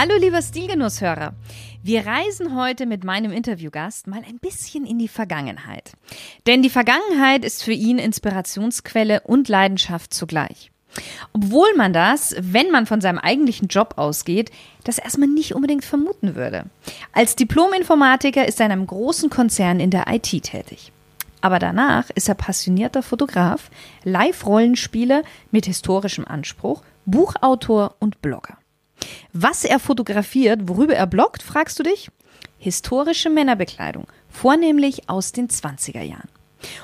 Hallo lieber Stilgenusshörer. Wir reisen heute mit meinem Interviewgast mal ein bisschen in die Vergangenheit. Denn die Vergangenheit ist für ihn Inspirationsquelle und Leidenschaft zugleich. Obwohl man das, wenn man von seinem eigentlichen Job ausgeht, das erstmal nicht unbedingt vermuten würde. Als Diplom-Informatiker ist er in einem großen Konzern in der IT tätig. Aber danach ist er passionierter Fotograf, Live-Rollenspieler mit historischem Anspruch, Buchautor und Blogger. Was er fotografiert, worüber er bloggt, fragst du dich? Historische Männerbekleidung, vornehmlich aus den 20er Jahren.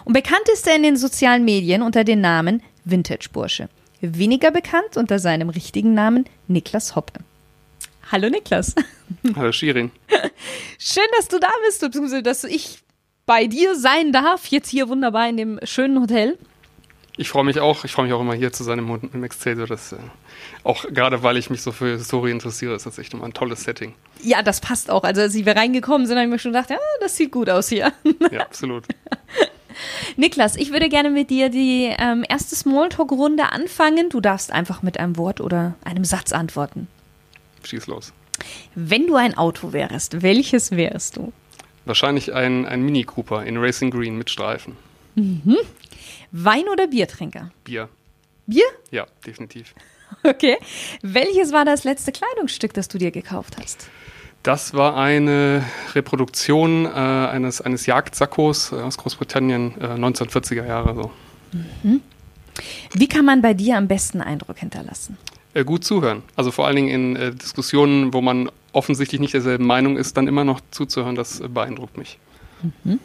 Und bekannt ist er in den sozialen Medien unter dem Namen Vintage Bursche. Weniger bekannt unter seinem richtigen Namen Niklas Hoppe. Hallo Niklas. Hallo Shirin. Schön, dass du da bist, beziehungsweise dass ich bei dir sein darf, jetzt hier wunderbar in dem schönen Hotel. Ich freue mich auch. Ich freue mich auch immer hier zu sein im, im Excelsior. Das, äh, auch gerade weil ich mich so für Historie interessiere, ist das echt immer ein tolles Setting. Ja, das passt auch. Also als wir reingekommen sind, habe ich mir schon gedacht, ja, das sieht gut aus hier. Ja, absolut. Niklas, ich würde gerne mit dir die ähm, erste Smalltalk-Runde anfangen. Du darfst einfach mit einem Wort oder einem Satz antworten. Schieß los. Wenn du ein Auto wärst, welches wärst du? Wahrscheinlich ein, ein Mini Cooper in Racing Green mit Streifen. Mhm. Wein- oder Biertrinker? Bier. Bier? Ja, definitiv. Okay. Welches war das letzte Kleidungsstück, das du dir gekauft hast? Das war eine Reproduktion äh, eines, eines Jagdsackos aus Großbritannien, äh, 1940er Jahre so. Mhm. Wie kann man bei dir am besten Eindruck hinterlassen? Äh, gut zuhören. Also vor allen Dingen in äh, Diskussionen, wo man offensichtlich nicht derselben Meinung ist, dann immer noch zuzuhören, das beeindruckt mich. Mhm.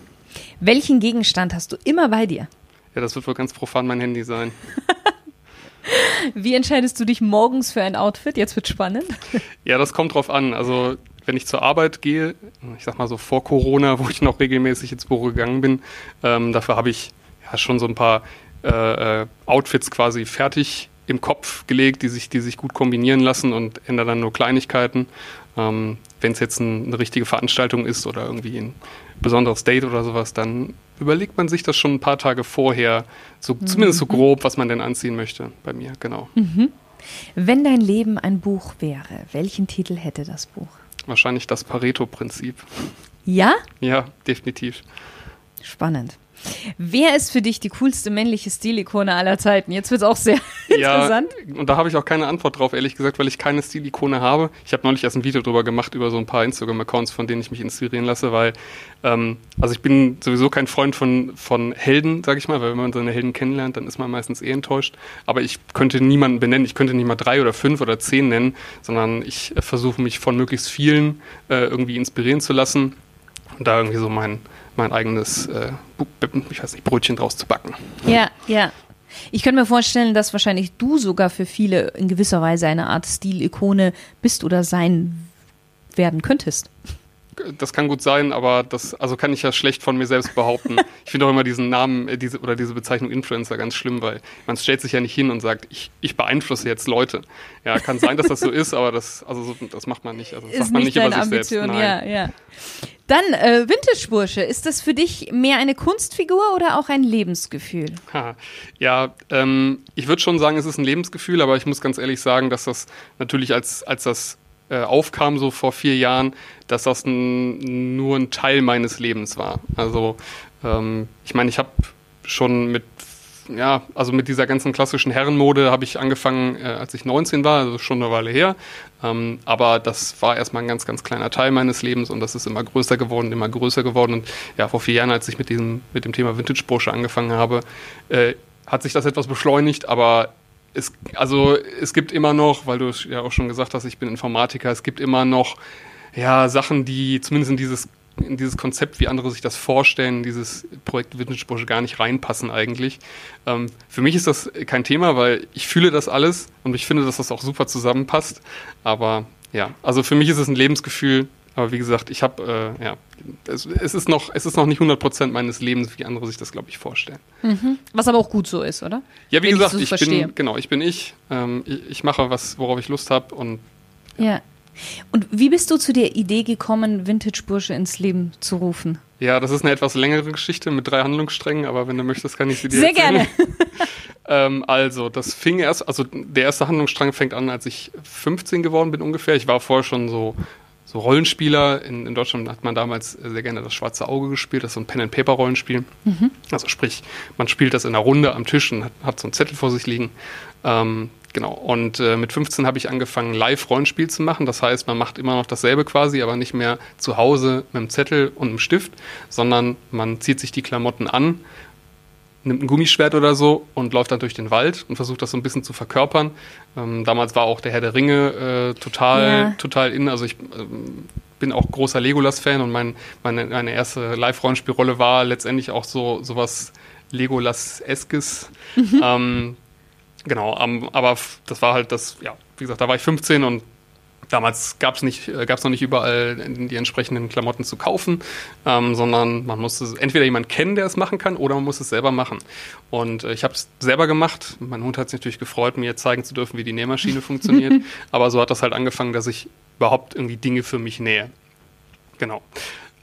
Welchen Gegenstand hast du immer bei dir? Ja, das wird wohl ganz profan mein Handy sein. Wie entscheidest du dich morgens für ein Outfit? Jetzt wird spannend. Ja, das kommt drauf an. Also wenn ich zur Arbeit gehe, ich sag mal so vor Corona, wo ich noch regelmäßig ins Büro gegangen bin, ähm, dafür habe ich ja schon so ein paar äh, äh, Outfits quasi fertig im Kopf gelegt, die sich, die sich gut kombinieren lassen und ändere dann nur Kleinigkeiten. Ähm, wenn es jetzt ein, eine richtige Veranstaltung ist oder irgendwie ein besonderes Date oder sowas, dann überlegt man sich das schon ein paar Tage vorher, so, mhm. zumindest so grob, was man denn anziehen möchte bei mir, genau. Mhm. Wenn dein Leben ein Buch wäre, welchen Titel hätte das Buch? Wahrscheinlich das Pareto-Prinzip. Ja? Ja, definitiv. Spannend. Wer ist für dich die coolste männliche Stilikone aller Zeiten? Jetzt wird es auch sehr ja, interessant. Und da habe ich auch keine Antwort drauf, ehrlich gesagt, weil ich keine Stilikone habe. Ich habe neulich erst ein Video drüber gemacht, über so ein paar Instagram-Accounts, von denen ich mich inspirieren lasse, weil, ähm, also ich bin sowieso kein Freund von, von Helden, sage ich mal, weil wenn man seine Helden kennenlernt, dann ist man meistens eh enttäuscht. Aber ich könnte niemanden benennen, ich könnte nicht mal drei oder fünf oder zehn nennen, sondern ich äh, versuche mich von möglichst vielen äh, irgendwie inspirieren zu lassen und da irgendwie so mein mein eigenes, äh, ich weiß nicht, Brötchen draus zu backen. Ja, ja. Ich könnte mir vorstellen, dass wahrscheinlich du sogar für viele in gewisser Weise eine Art Stilikone bist oder sein werden könntest. Das kann gut sein, aber das also kann ich ja schlecht von mir selbst behaupten. ich finde auch immer diesen Namen äh, diese, oder diese Bezeichnung Influencer ganz schlimm, weil man stellt sich ja nicht hin und sagt, ich, ich beeinflusse jetzt Leute. Ja, kann sein, dass das so ist, aber das, also so, das macht man nicht. Also das ist sagt man nicht, nicht über sich Ambition, selbst. Nein. Ja, ja. Dann äh, Vintage-Bursche. Ist das für dich mehr eine Kunstfigur oder auch ein Lebensgefühl? Ha, ja, ähm, ich würde schon sagen, es ist ein Lebensgefühl, aber ich muss ganz ehrlich sagen, dass das natürlich als, als das äh, aufkam, so vor vier Jahren, dass das ein, nur ein Teil meines Lebens war. Also ähm, ich meine, ich habe schon mit ja, also mit dieser ganzen klassischen Herrenmode habe ich angefangen, äh, als ich 19 war, also schon eine Weile her. Ähm, aber das war erstmal ein ganz, ganz kleiner Teil meines Lebens und das ist immer größer geworden, immer größer geworden. Und ja, vor vier Jahren, als ich mit diesem, mit dem Thema Vintage-Bursche angefangen habe, äh, hat sich das etwas beschleunigt, aber es, also es gibt immer noch, weil du ja auch schon gesagt hast, ich bin Informatiker, es gibt immer noch ja, Sachen, die zumindest in dieses in dieses Konzept, wie andere sich das vorstellen, dieses Projekt Vintage gar nicht reinpassen eigentlich. Ähm, für mich ist das kein Thema, weil ich fühle das alles und ich finde, dass das auch super zusammenpasst. Aber ja, also für mich ist es ein Lebensgefühl, aber wie gesagt, ich habe, äh, ja, es, es, ist noch, es ist noch nicht 100% meines Lebens, wie andere sich das, glaube ich, vorstellen. Mhm. Was aber auch gut so ist, oder? Ja, wie Wenn gesagt, ich, ich bin, genau, ich bin ich. Ähm, ich, ich, mache was, worauf ich Lust habe und. Ja. ja. Und wie bist du zu der Idee gekommen, Vintage Bursche ins Leben zu rufen? Ja, das ist eine etwas längere Geschichte mit drei Handlungssträngen, aber wenn du möchtest, kann ich sie dir Sehr erzählen. gerne. ähm, also, das fing erst, also der erste Handlungsstrang fängt an, als ich 15 geworden bin ungefähr. Ich war vorher schon so so Rollenspieler. In, in, Deutschland hat man damals sehr gerne das Schwarze Auge gespielt, das ist so ein Pen-and-Paper-Rollenspiel. Mhm. Also sprich, man spielt das in einer Runde am Tisch und hat, hat so einen Zettel vor sich liegen. Ähm, genau, und äh, mit 15 habe ich angefangen, Live-Rollenspiel zu machen. Das heißt, man macht immer noch dasselbe quasi, aber nicht mehr zu Hause mit einem Zettel und einem Stift, sondern man zieht sich die Klamotten an, nimmt ein Gummischwert oder so und läuft dann durch den Wald und versucht das so ein bisschen zu verkörpern. Ähm, damals war auch der Herr der Ringe äh, total, ja. total in. Also ich ähm, bin auch großer Legolas-Fan und mein, meine, meine erste Live-Rollenspielrolle war letztendlich auch so sowas Legolas-eskes. Mhm. Ähm, genau, aber das war halt das, ja, wie gesagt, da war ich 15 und Damals gab es nicht, äh, gab's noch nicht überall die entsprechenden Klamotten zu kaufen, ähm, sondern man musste entweder jemanden kennen, der es machen kann, oder man muss es selber machen. Und äh, ich habe es selber gemacht. Mein Hund hat sich natürlich gefreut, mir zeigen zu dürfen, wie die Nähmaschine funktioniert. Aber so hat das halt angefangen, dass ich überhaupt irgendwie Dinge für mich nähe. Genau.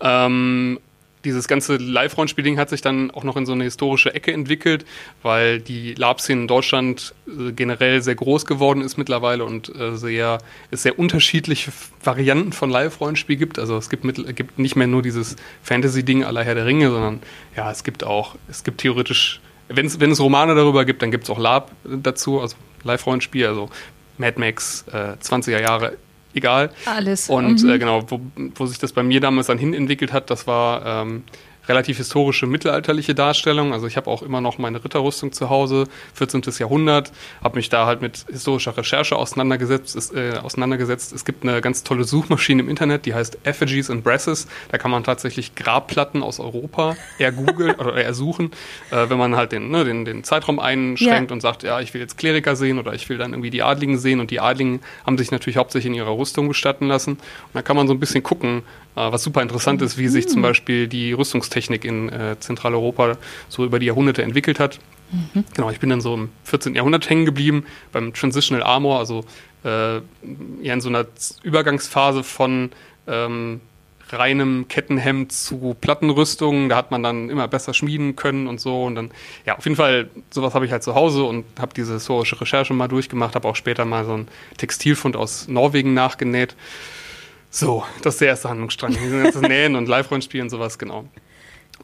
Ähm, dieses ganze Live-Rollenspiel-Ding hat sich dann auch noch in so eine historische Ecke entwickelt, weil die LARP-Szene in Deutschland äh, generell sehr groß geworden ist mittlerweile und äh, sehr, es sehr unterschiedliche Varianten von Live-Rollenspiel gibt. Also es gibt, mit, gibt nicht mehr nur dieses Fantasy-Ding aller Herr der Ringe, sondern ja, es gibt auch, es gibt theoretisch, wenn es Romane darüber gibt, dann gibt es auch LARP dazu, also Live-Rollenspiel, also Mad Max, äh, 20er Jahre egal. Alles. Und mhm. äh, genau, wo, wo sich das bei mir damals dann hin entwickelt hat, das war ähm, relativ historische mittelalterliche Darstellung. Also ich habe auch immer noch meine Ritterrüstung zu Hause, 14. Jahrhundert, habe mich da halt mit historischer Recherche auseinandergesetzt. Es, äh, auseinandergesetzt. es gibt eine ganz tolle Suchmaschine im Internet, die heißt Effigies and Brasses. Da kann man tatsächlich Grabplatten aus Europa ergoogeln oder ersuchen, äh, wenn man halt den, ne, den, den Zeitraum einschränkt ja. und sagt, ja, ich will jetzt Kleriker sehen oder ich will dann irgendwie die Adligen sehen. Und die Adligen haben sich natürlich hauptsächlich in ihrer Rüstung bestatten lassen. Und da kann man so ein bisschen gucken, äh, was super interessant ist, wie sich zum Beispiel die Rüstungstechnik in äh, Zentraleuropa so über die Jahrhunderte entwickelt hat. Mhm. Genau, ich bin dann so im 14. Jahrhundert hängen geblieben, beim Transitional Armor, also äh, ja in so einer Übergangsphase von ähm, reinem Kettenhemd zu Plattenrüstungen. Da hat man dann immer besser schmieden können und so. Und dann, ja, auf jeden Fall, sowas habe ich halt zu Hause und habe diese historische Recherche mal durchgemacht, habe auch später mal so einen Textilfund aus Norwegen nachgenäht. So, das ist der erste Handlungsstrang. Nähen und Live-Rollenspiel und sowas, genau.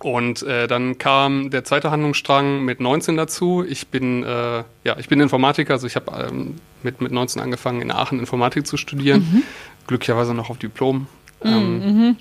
Und äh, dann kam der zweite Handlungsstrang mit 19 dazu. Ich bin, äh, ja, ich bin Informatiker, also ich habe ähm, mit, mit 19 angefangen, in Aachen Informatik zu studieren. Mhm. Glücklicherweise noch auf Diplom. Mhm, ähm, mhm.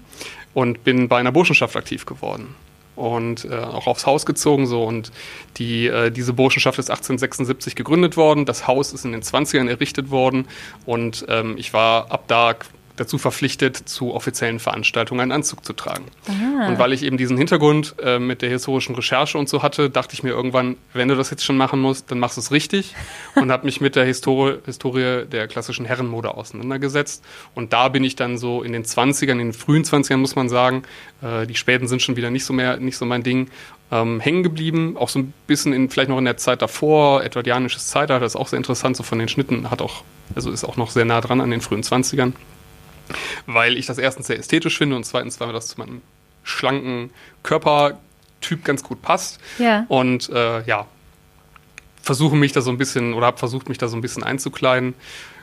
Und bin bei einer Burschenschaft aktiv geworden. Und äh, auch aufs Haus gezogen so. Und die, äh, diese Burschenschaft ist 1876 gegründet worden. Das Haus ist in den 20ern errichtet worden. Und ähm, ich war ab da dazu verpflichtet, zu offiziellen Veranstaltungen einen Anzug zu tragen. Aha. Und weil ich eben diesen Hintergrund äh, mit der historischen Recherche und so hatte, dachte ich mir irgendwann, wenn du das jetzt schon machen musst, dann machst du es richtig. und habe mich mit der Histori Historie der klassischen Herrenmode auseinandergesetzt. Und da bin ich dann so in den 20ern, in den frühen 20ern muss man sagen, äh, die späten sind schon wieder nicht so mehr, nicht so mein Ding, ähm, hängen geblieben. Auch so ein bisschen in, vielleicht noch in der Zeit davor, edwardianisches Zeitalter, das ist auch sehr interessant, so von den Schnitten, hat auch, also ist auch noch sehr nah dran an den frühen 20ern weil ich das erstens sehr ästhetisch finde und zweitens, weil mir das zu meinem schlanken Körpertyp ganz gut passt. Ja. Und äh, ja, versuche mich da so ein bisschen oder habe versucht, mich da so ein bisschen einzukleiden.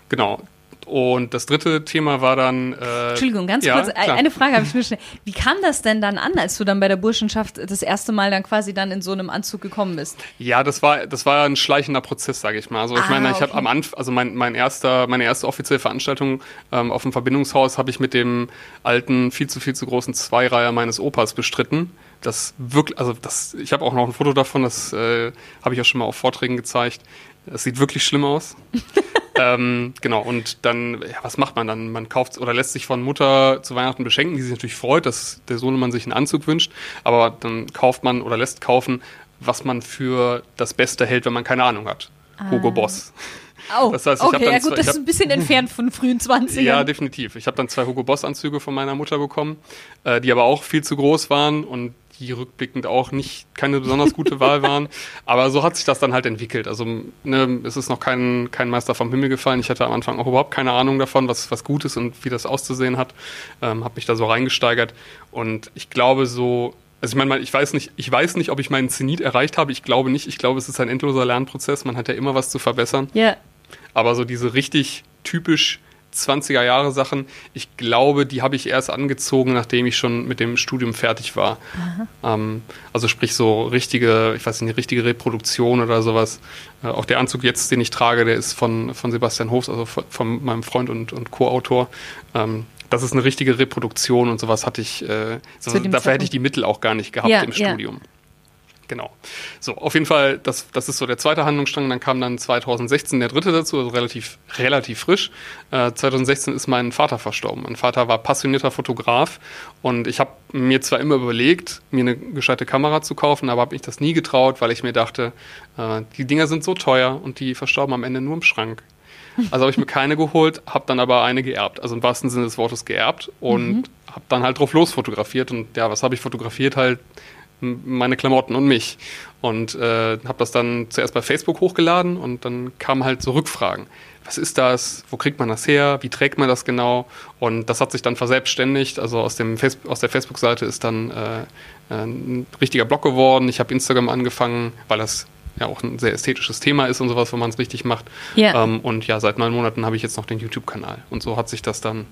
Genau, und das dritte Thema war dann. Äh, Entschuldigung, ganz ja, kurz, klar. eine Frage habe ich mir schnell. Wie kam das denn dann an, als du dann bei der Burschenschaft das erste Mal dann quasi dann in so einem Anzug gekommen bist? Ja, das war, das war ein schleichender Prozess, sage ich mal. Also ich ah, meine, ich okay. habe am Anfang, also mein, mein erster, meine erste offizielle Veranstaltung ähm, auf dem Verbindungshaus habe ich mit dem alten, viel zu viel zu großen Zweireiher meines Opas bestritten das wirklich, also das, ich habe auch noch ein Foto davon, das äh, habe ich auch schon mal auf Vorträgen gezeigt. Das sieht wirklich schlimm aus. ähm, genau, und dann, ja, was macht man dann? Man kauft oder lässt sich von Mutter zu Weihnachten beschenken, die sich natürlich freut, dass der Sohnemann sich einen Anzug wünscht, aber dann kauft man oder lässt kaufen, was man für das Beste hält, wenn man keine Ahnung hat. Ah. Hugo Boss. Oh, das heißt, ich okay, ja gut, zwei, das ist ein bisschen entfernt von frühen 20ern. Ja, definitiv. Ich habe dann zwei Hugo Boss Anzüge von meiner Mutter bekommen, äh, die aber auch viel zu groß waren und die rückblickend auch nicht keine besonders gute Wahl waren. Aber so hat sich das dann halt entwickelt. Also ne, es ist noch kein, kein Meister vom Himmel gefallen. Ich hatte am Anfang auch überhaupt keine Ahnung davon, was, was gut ist und wie das auszusehen hat. Ähm, habe mich da so reingesteigert. Und ich glaube so, also ich meine, ich weiß nicht, ich weiß nicht, ob ich meinen Zenit erreicht habe. Ich glaube nicht. Ich glaube, es ist ein endloser Lernprozess. Man hat ja immer was zu verbessern. Ja. Aber so diese richtig typisch 20er Jahre Sachen, ich glaube, die habe ich erst angezogen, nachdem ich schon mit dem Studium fertig war. Ähm, also sprich so richtige, ich weiß nicht, richtige Reproduktion oder sowas. Äh, auch der Anzug jetzt, den ich trage, der ist von, von Sebastian Hofs, also von, von meinem Freund und, und Co-Autor. Ähm, das ist eine richtige Reproduktion und sowas hatte ich, äh, so, dafür hätte ich die Mittel auch gar nicht gehabt ja, im Studium. Ja. Genau. So, auf jeden Fall, das, das ist so der zweite Handlungsstrang. Dann kam dann 2016 der dritte dazu, also relativ, relativ frisch. Äh, 2016 ist mein Vater verstorben. Mein Vater war passionierter Fotograf und ich habe mir zwar immer überlegt, mir eine gescheite Kamera zu kaufen, aber habe mich das nie getraut, weil ich mir dachte, äh, die Dinger sind so teuer und die verstorben am Ende nur im Schrank. Also habe ich mir keine geholt, habe dann aber eine geerbt, also im wahrsten Sinne des Wortes geerbt und mhm. habe dann halt drauf los fotografiert und ja, was habe ich fotografiert? Halt meine Klamotten und mich. Und äh, habe das dann zuerst bei Facebook hochgeladen und dann kamen halt so Rückfragen. Was ist das? Wo kriegt man das her? Wie trägt man das genau? Und das hat sich dann verselbstständigt. Also aus, dem Face aus der Facebook-Seite ist dann äh, ein richtiger Blog geworden. Ich habe Instagram angefangen, weil das ja auch ein sehr ästhetisches Thema ist und sowas, wenn man es richtig macht. Ja. Ähm, und ja, seit neun Monaten habe ich jetzt noch den YouTube-Kanal. Und so hat sich das dann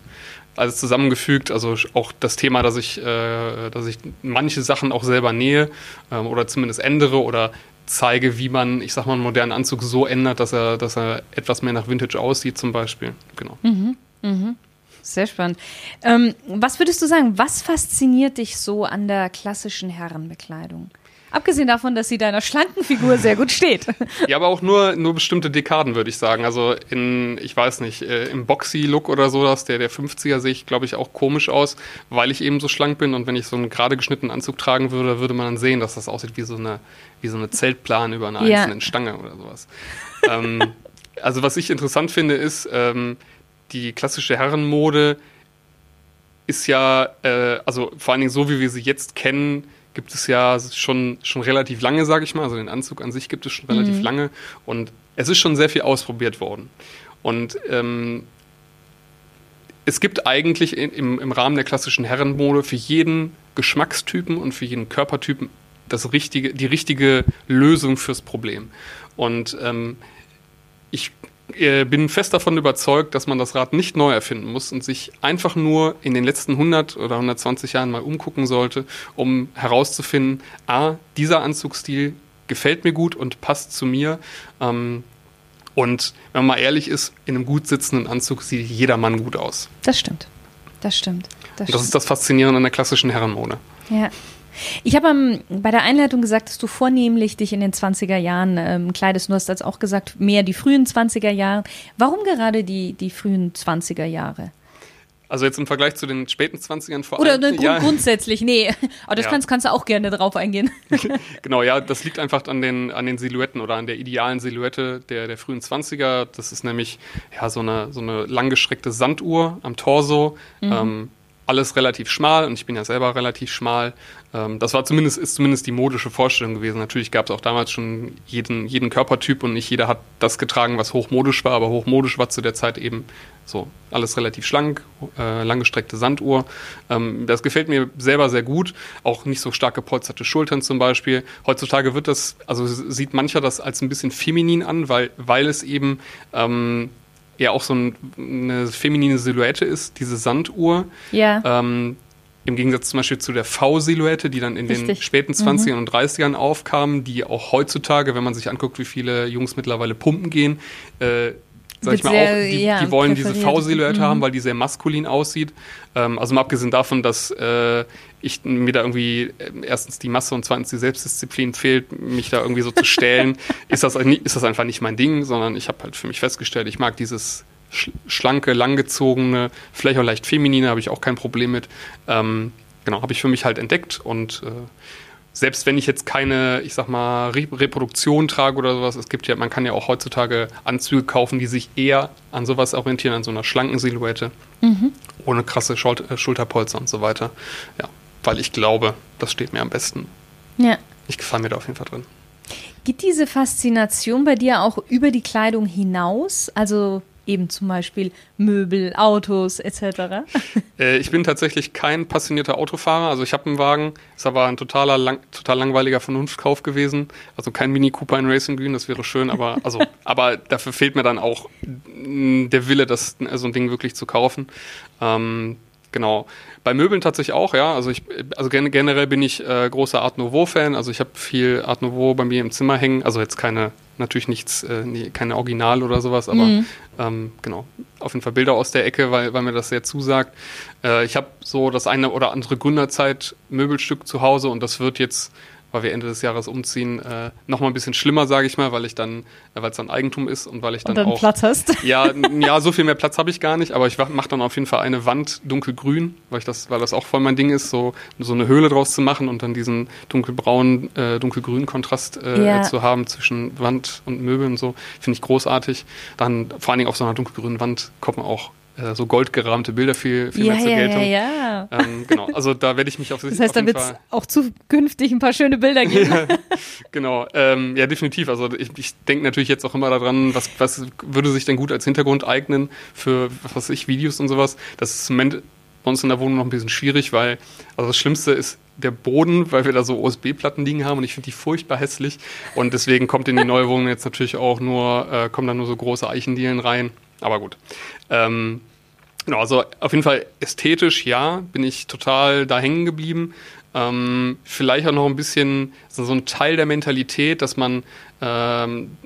alles zusammengefügt. Also auch das Thema, dass ich, äh, dass ich manche Sachen auch selber nähe äh, oder zumindest ändere oder zeige, wie man, ich sag mal, einen modernen Anzug so ändert, dass er, dass er etwas mehr nach Vintage aussieht, zum Beispiel. Genau. Mhm. Mhm. Sehr spannend. Ähm, was würdest du sagen, was fasziniert dich so an der klassischen Herrenbekleidung? Abgesehen davon, dass sie deiner schlanken Figur sehr gut steht. Ja, aber auch nur, nur bestimmte Dekaden, würde ich sagen. Also in, ich weiß nicht, äh, im Boxy-Look oder so, der, der 50er sehe ich, glaube ich, auch komisch aus, weil ich eben so schlank bin und wenn ich so einen gerade geschnittenen Anzug tragen würde, würde man dann sehen, dass das aussieht wie so eine, wie so eine Zeltplan über einer ja. einzelnen Stange oder sowas. ähm, also was ich interessant finde, ist, ähm, die klassische Herrenmode ist ja, äh, also vor allen Dingen so, wie wir sie jetzt kennen, gibt es ja schon, schon relativ lange, sage ich mal. Also den Anzug an sich gibt es schon relativ mhm. lange. Und es ist schon sehr viel ausprobiert worden. Und ähm, es gibt eigentlich im, im Rahmen der klassischen Herrenmode für jeden Geschmackstypen und für jeden Körpertypen das richtige, die richtige Lösung fürs Problem. Und ähm, ich bin fest davon überzeugt, dass man das Rad nicht neu erfinden muss und sich einfach nur in den letzten 100 oder 120 Jahren mal umgucken sollte, um herauszufinden, a, dieser Anzugsstil gefällt mir gut und passt zu mir. Ähm, und wenn man mal ehrlich ist, in einem gut sitzenden Anzug sieht jeder Mann gut aus. Das stimmt. Das stimmt. Das, das ist das Faszinierende an der klassischen Herrenmode. Ja. Ich habe ähm, bei der Einleitung gesagt, dass du vornehmlich dich in den 20er Jahren ähm, kleidest. Du hast jetzt auch gesagt, mehr die frühen 20er Jahre. Warum gerade die, die frühen 20er Jahre? Also jetzt im Vergleich zu den späten 20ern vor allem. Oder ja. grundsätzlich, nee. Aber das ja. kannst, kannst du auch gerne drauf eingehen. genau, ja, das liegt einfach an den, an den Silhouetten oder an der idealen Silhouette der, der frühen 20er. Das ist nämlich ja, so, eine, so eine langgestreckte Sanduhr am Torso. Mhm. Ähm, alles relativ schmal und ich bin ja selber relativ schmal. Ähm, das war zumindest, ist zumindest die modische Vorstellung gewesen. Natürlich gab es auch damals schon jeden, jeden Körpertyp und nicht jeder hat das getragen, was hochmodisch war, aber hochmodisch war zu der Zeit eben so alles relativ schlank, äh, langgestreckte Sanduhr. Ähm, das gefällt mir selber sehr gut. Auch nicht so stark gepolsterte Schultern zum Beispiel. Heutzutage wird das, also sieht mancher das als ein bisschen feminin an, weil, weil es eben ähm, ja auch so ein, eine feminine Silhouette ist, diese Sanduhr. Ja. Ähm, Im Gegensatz zum Beispiel zu der V-Silhouette, die dann in Richtig. den späten 20ern mhm. und 30ern aufkam, die auch heutzutage, wenn man sich anguckt, wie viele Jungs mittlerweile pumpen gehen, äh, sag ich mal sehr, auch, die, ja, die wollen diese V-Silhouette mhm. haben, weil die sehr maskulin aussieht. Ähm, also mal abgesehen davon, dass äh, ich mir da irgendwie äh, erstens die Masse und zweitens die Selbstdisziplin fehlt, mich da irgendwie so zu stellen, ist, das, ist das einfach nicht mein Ding, sondern ich habe halt für mich festgestellt, ich mag dieses schlanke, langgezogene, vielleicht auch leicht feminine, habe ich auch kein Problem mit. Ähm, genau, habe ich für mich halt entdeckt und äh, selbst wenn ich jetzt keine, ich sag mal, Re Reproduktion trage oder sowas, es gibt ja, man kann ja auch heutzutage Anzüge kaufen, die sich eher an sowas orientieren, an so einer schlanken Silhouette, mhm. ohne krasse Schul äh, Schulterpolster und so weiter. Ja, weil ich glaube, das steht mir am besten. Ja. Ich gefalle mir da auf jeden Fall drin. Geht diese Faszination bei dir auch über die Kleidung hinaus? Also eben zum Beispiel Möbel, Autos etc.? Äh, ich bin tatsächlich kein passionierter Autofahrer. Also ich habe einen Wagen, ist aber ein totaler lang, total langweiliger Vernunftkauf gewesen. Also kein Mini Cooper in Racing Green, das wäre schön, aber also, aber dafür fehlt mir dann auch der Wille, das so ein Ding wirklich zu kaufen. Ähm, genau. Bei Möbeln tatsächlich auch, ja. Also ich, also generell bin ich äh, großer Art Nouveau-Fan. Also ich habe viel Art Nouveau bei mir im Zimmer hängen. Also jetzt keine, natürlich nichts, äh, nee, keine Original oder sowas, aber mhm. ähm, genau, auf jeden Fall Bilder aus der Ecke, weil, weil mir das sehr zusagt. Äh, ich habe so das eine oder andere Gründerzeit Möbelstück zu Hause und das wird jetzt weil wir Ende des Jahres umziehen, äh, nochmal ein bisschen schlimmer, sage ich mal, weil ich dann, äh, weil es dann Eigentum ist und weil ich dann, und dann auch Platz hast. Ja, ja, so viel mehr Platz habe ich gar nicht, aber ich mache dann auf jeden Fall eine Wand dunkelgrün, weil ich das, weil das auch voll mein Ding ist, so so eine Höhle draus zu machen und dann diesen dunkelbraunen, äh, dunkelgrünen Kontrast äh, ja. zu haben zwischen Wand und Möbeln und so, finde ich großartig. Dann vor allen Dingen auf so einer dunkelgrünen Wand kommt man auch äh, so goldgerahmte Bilder viel, viel ja, mehr zur ja, Geltung. Ja, ja. Ähm, genau, also da werde ich mich auf Das heißt, da wird es auch zukünftig ein paar schöne Bilder geben. genau, ähm, ja, definitiv. Also ich, ich denke natürlich jetzt auch immer daran, was, was würde sich denn gut als Hintergrund eignen für, was weiß ich, Videos und sowas. Das ist im Moment bei uns in der Wohnung noch ein bisschen schwierig, weil, also das Schlimmste ist der Boden, weil wir da so USB-Platten liegen haben und ich finde die furchtbar hässlich. Und deswegen kommt in die neue Wohnung jetzt natürlich auch nur, äh, kommen da nur so große Eichendielen rein. Aber gut. Ähm, genau, also auf jeden Fall ästhetisch, ja, bin ich total da hängen geblieben. Ähm, vielleicht auch noch ein bisschen so, ein Teil der Mentalität, dass man, ähm,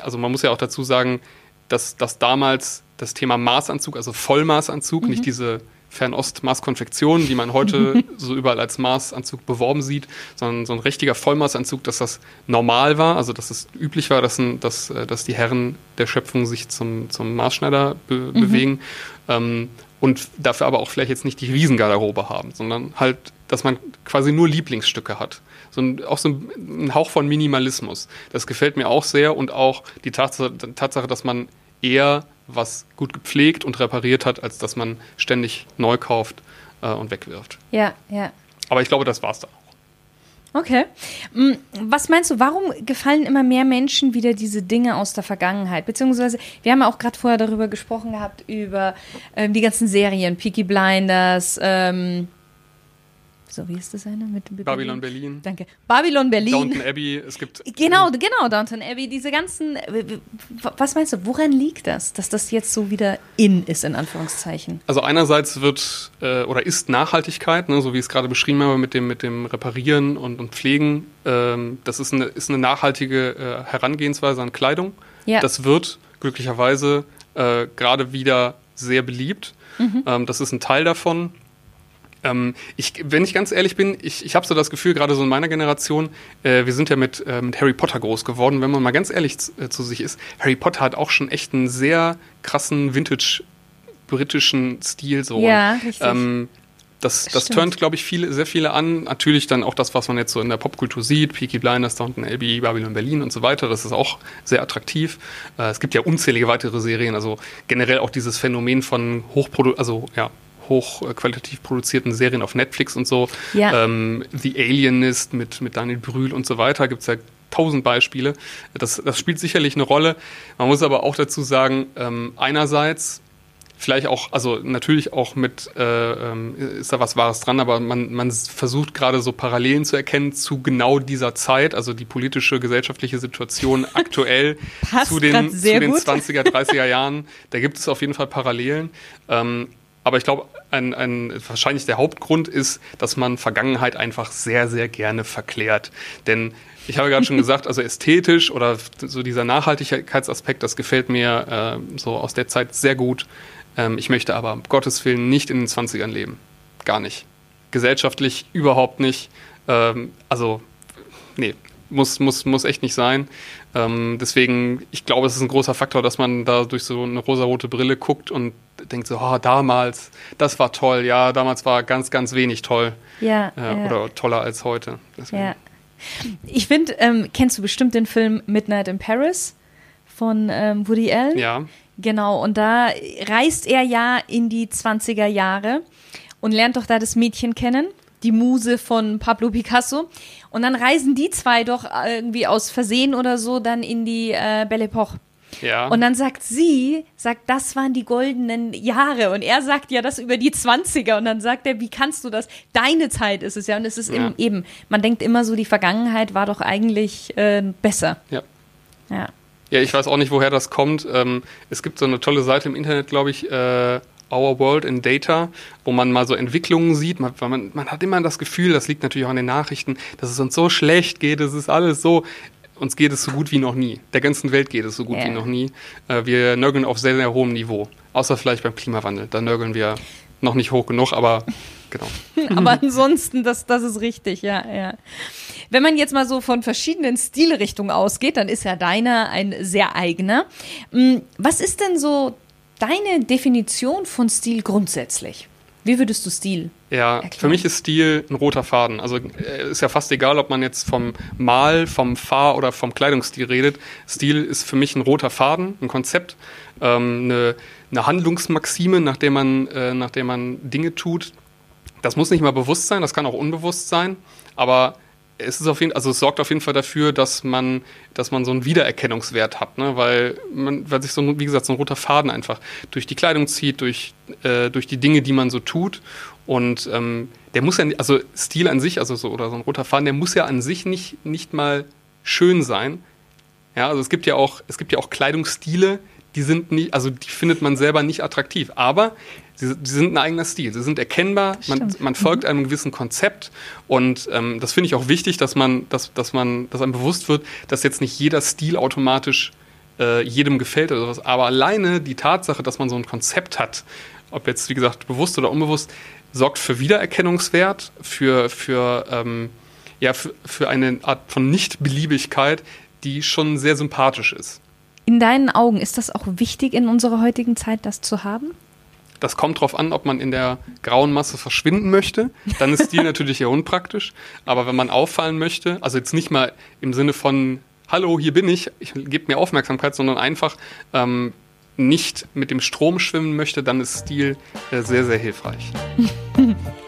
also man muss ja auch dazu sagen, dass, dass damals das Thema Maßanzug, also Vollmaßanzug, mhm. nicht diese Fernost-Maßkonfektion, die man heute so überall als Maßanzug beworben sieht, sondern so ein richtiger Vollmaßanzug, dass das normal war, also dass es üblich war, dass, ein, dass, äh, dass die Herren der Schöpfung sich zum, zum Maßschneider be mhm. bewegen ähm, und dafür aber auch vielleicht jetzt nicht die Riesengarderobe haben, sondern halt, dass man quasi nur Lieblingsstücke hat. So ein, auch so ein, ein Hauch von Minimalismus. Das gefällt mir auch sehr und auch die Tatsache, Tatsache dass man eher was gut gepflegt und repariert hat, als dass man ständig neu kauft äh, und wegwirft. Ja, ja. Aber ich glaube, das war's dann auch. Okay. Mm, was meinst du, warum gefallen immer mehr Menschen wieder diese Dinge aus der Vergangenheit? Beziehungsweise, wir haben ja auch gerade vorher darüber gesprochen gehabt, über ähm, die ganzen Serien, Peaky Blinders, ähm, so, wie ist das eine? Mit, Babylon Berlin. Danke. Babylon Berlin. Downton Abbey, es gibt. Genau, genau, Downton Abbey. Diese ganzen. Was meinst du, woran liegt das, dass das jetzt so wieder in ist, in Anführungszeichen? Also, einerseits wird äh, oder ist Nachhaltigkeit, ne, so wie ich es gerade beschrieben habe, mit dem, mit dem Reparieren und, und Pflegen. Ähm, das ist eine, ist eine nachhaltige äh, Herangehensweise an Kleidung. Ja. Das wird glücklicherweise äh, gerade wieder sehr beliebt. Mhm. Ähm, das ist ein Teil davon. Ähm, ich, wenn ich ganz ehrlich bin, ich, ich habe so das Gefühl, gerade so in meiner Generation, äh, wir sind ja mit, äh, mit Harry Potter groß geworden. Wenn man mal ganz ehrlich äh, zu sich ist, Harry Potter hat auch schon echt einen sehr krassen Vintage britischen Stil so. Ja, richtig. Ähm, das, das turnt, glaube ich, viele, sehr viele an. Natürlich dann auch das, was man jetzt so in der Popkultur sieht, Peaky Blinders, Downton Abbey, Babylon Berlin und so weiter. Das ist auch sehr attraktiv. Äh, es gibt ja unzählige weitere Serien, also generell auch dieses Phänomen von Hochprodu also ja, hochqualitativ produzierten Serien auf Netflix und so. Ja. Ähm, The Alienist mit, mit Daniel Brühl und so weiter gibt es ja tausend Beispiele. Das, das spielt sicherlich eine Rolle. Man muss aber auch dazu sagen, ähm, einerseits vielleicht auch, also natürlich auch mit, äh, ähm, ist da was Wahres dran, aber man, man versucht gerade so Parallelen zu erkennen zu genau dieser Zeit, also die politische, gesellschaftliche Situation aktuell zu den, zu den 20er, 30er Jahren. Da gibt es auf jeden Fall Parallelen. Ähm, aber ich glaube, ein, ein, wahrscheinlich der Hauptgrund ist, dass man Vergangenheit einfach sehr, sehr gerne verklärt. Denn ich habe gerade schon gesagt, also ästhetisch oder so dieser Nachhaltigkeitsaspekt, das gefällt mir äh, so aus der Zeit sehr gut. Ähm, ich möchte aber um Gottes Willen nicht in den 20ern leben. Gar nicht. Gesellschaftlich überhaupt nicht. Ähm, also, nee, muss, muss, muss echt nicht sein. Ähm, deswegen, ich glaube, es ist ein großer Faktor, dass man da durch so eine rosarote Brille guckt und denkt so, oh, damals, das war toll, ja, damals war ganz, ganz wenig toll. Ja, äh, ja. Oder toller als heute. Deswegen. Ja. Ich finde, ähm, kennst du bestimmt den Film Midnight in Paris von ähm, Woody Allen? Ja. Genau, und da reist er ja in die 20er Jahre und lernt doch da das Mädchen kennen, die Muse von Pablo Picasso. Und dann reisen die zwei doch irgendwie aus Versehen oder so dann in die äh, Belle Epoque. Ja. Und dann sagt sie, sagt, das waren die goldenen Jahre. Und er sagt ja das über die 20er. Und dann sagt er, wie kannst du das? Deine Zeit ist es ja. Und es ist Ja. eben, eben, man denkt immer so, die Vergangenheit war doch eigentlich äh, besser. ja. Ja. Ja, ich weiß auch nicht, woher das kommt. Ähm, es gibt so eine tolle Seite im Internet, glaube ich, äh, Our World in Data, wo man mal so Entwicklungen sieht. Man, man, man hat immer das Gefühl, das liegt natürlich auch an den Nachrichten, dass es uns so schlecht geht, es ist alles so. Uns geht es so gut wie noch nie. Der ganzen Welt geht es so gut Ja. wie noch nie. Äh, wir nörgeln auf sehr, sehr hohem Niveau. Außer vielleicht beim Klimawandel. Da nörgeln wir noch nicht hoch genug, aber genau. Aber ansonsten, das, das ist richtig, ja, ja. Wenn man jetzt mal so von verschiedenen Stilrichtungen ausgeht, dann ist ja deiner ein sehr eigener. Mm, Was ist denn so deine Definition von Stil grundsätzlich? Wie würdest du Stil? Ja, Erklären. für mich ist Stil ein roter Faden. Also äh, ist ja fast egal, ob man jetzt vom Mal, vom Fahr- oder vom Kleidungsstil redet. Stil ist für mich ein roter Faden, ein Konzept, ähm, eine, eine Handlungsmaxime, nach der man, äh, nach der man Dinge tut. Das muss nicht mal bewusst sein, das kann auch unbewusst sein, aber es ist auf jeden, also es sorgt auf jeden Fall dafür, dass man, dass man so einen Wiedererkennungswert hat, ne? weil man, weil sich so, ein- wie gesagt, so ein roter Faden einfach durch die Kleidung zieht, durch, äh, durch die Dinge, die man so tut. Und ähm, der muss ja, also Stil an sich, also so oder so ein roter Faden, der muss ja an sich nicht, nicht mal schön sein. Ja, also es gibt ja auch, es gibt ja auch Kleidungsstile, die sind nicht, also die findet man selber nicht attraktiv, aber sie, sie sind ein eigener Stil, sie sind erkennbar, man, man folgt einem gewissen Konzept und ähm, das finde ich auch wichtig, dass man, dass, dass man, dass einem bewusst wird, dass jetzt nicht jeder Stil automatisch äh, jedem gefällt oder sowas, aber alleine die Tatsache, dass man so ein Konzept hat, ob jetzt wie gesagt bewusst oder unbewusst, sorgt für Wiedererkennungswert, für, für, ähm, ja, für, für eine Art von Nichtbeliebigkeit, die schon sehr sympathisch ist. In deinen Augen ist das auch wichtig in unserer heutigen Zeit, das zu haben? Das kommt darauf an, ob man in der grauen Masse verschwinden möchte. Dann ist Stil natürlich eher unpraktisch. Aber wenn man auffallen möchte, also jetzt nicht mal im Sinne von Hallo, hier bin ich, ich gebe mir Aufmerksamkeit, sondern einfach ähm, nicht mit dem Strom schwimmen möchte, dann ist Stil äh, sehr, sehr hilfreich.